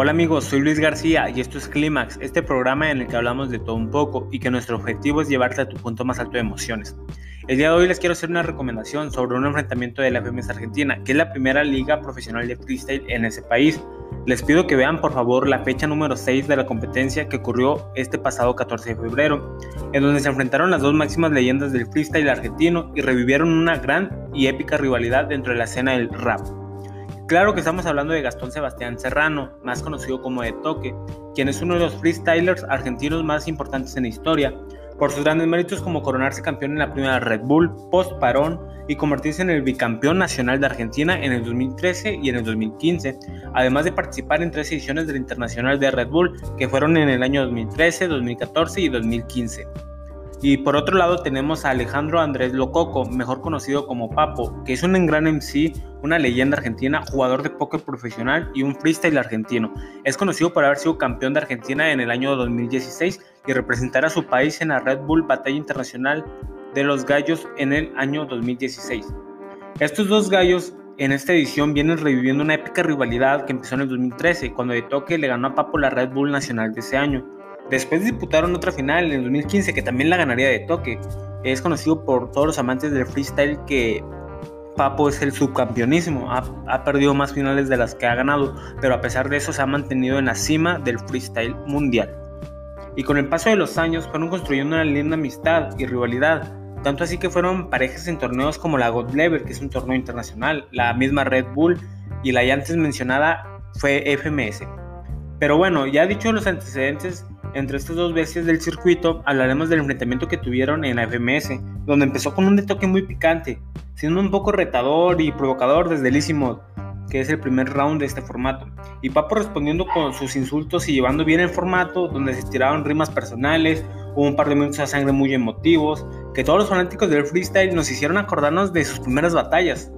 Hola amigos, soy Luis García y esto es Clímax, este programa en el que hablamos de todo un poco y que nuestro objetivo es llevarte a tu punto más alto de emociones. El día de hoy les quiero hacer una recomendación sobre un enfrentamiento de la FMS Argentina, que es la primera liga profesional de freestyle en ese país. Les pido que vean por favor la fecha número 6 de la competencia que ocurrió este pasado 14 de febrero, en donde se enfrentaron las dos máximas leyendas del freestyle argentino y revivieron una gran y épica rivalidad dentro de la escena del rap. Claro que estamos hablando de Gastón Sebastián Serrano, más conocido como de Toque, quien es uno de los freestylers argentinos más importantes en la historia, por sus grandes méritos como coronarse campeón en la primera Red Bull post parón y convertirse en el bicampeón nacional de Argentina en el 2013 y en el 2015, además de participar en tres ediciones del Internacional de Red Bull que fueron en el año 2013, 2014 y 2015. Y por otro lado tenemos a Alejandro Andrés Lococo, mejor conocido como Papo, que es un gran MC, una leyenda argentina, jugador de póker profesional y un freestyle argentino. Es conocido por haber sido campeón de Argentina en el año 2016 y representar a su país en la Red Bull Batalla Internacional de los Gallos en el año 2016. Estos dos gallos en esta edición vienen reviviendo una épica rivalidad que empezó en el 2013, cuando de toque le ganó a Papo la Red Bull Nacional de ese año. Después disputaron otra final en el 2015 que también la ganaría de toque. Es conocido por todos los amantes del freestyle que Papo es el subcampeonismo. Ha, ha, perdido más finales de las que ha ganado, pero a pesar de eso se ha mantenido en la cima del freestyle mundial. Y con el paso de los años fueron construyendo una linda amistad y rivalidad. Tanto así que fueron parejas en torneos como la God Level, que es un torneo internacional, la misma Red Bull y la ya antes mencionada fue FMS. Pero bueno, ya dicho los antecedentes, entre estas dos bestias del circuito hablaremos del enfrentamiento que tuvieron en la FMS, donde empezó con un toque muy picante, siendo un poco retador y provocador desde el Easy que es el primer round de este formato. Y Papo respondiendo con sus insultos y llevando bien el formato, donde se tiraron rimas personales, hubo un par de minutos de sangre muy emotivos, que todos los fanáticos del freestyle nos hicieron acordarnos de sus primeras batallas,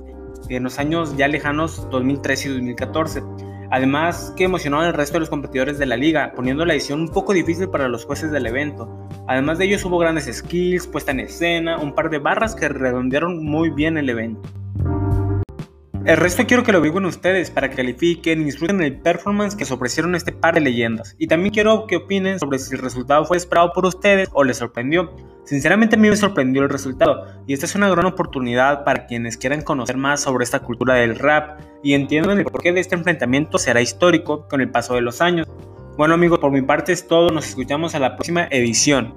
en los años ya lejanos 2013 y 2014 Además que emocionó al resto de los competidores de la liga, poniendo la edición un poco difícil para los jueces del evento. Además de ellos hubo grandes skills, puesta en escena, un par de barras que redondearon muy bien el evento. El resto quiero que lo vivan ustedes para que califiquen y disfruten el performance que se ofrecieron este par de leyendas. Y también quiero que opinen sobre si el resultado fue esperado por ustedes o les sorprendió. Sinceramente a mí me sorprendió el resultado y esta es una gran oportunidad para quienes quieran conocer más sobre esta cultura del rap y entiendan el porqué de este enfrentamiento será histórico con el paso de los años. Bueno amigos, por mi parte es todo, nos escuchamos a la próxima edición.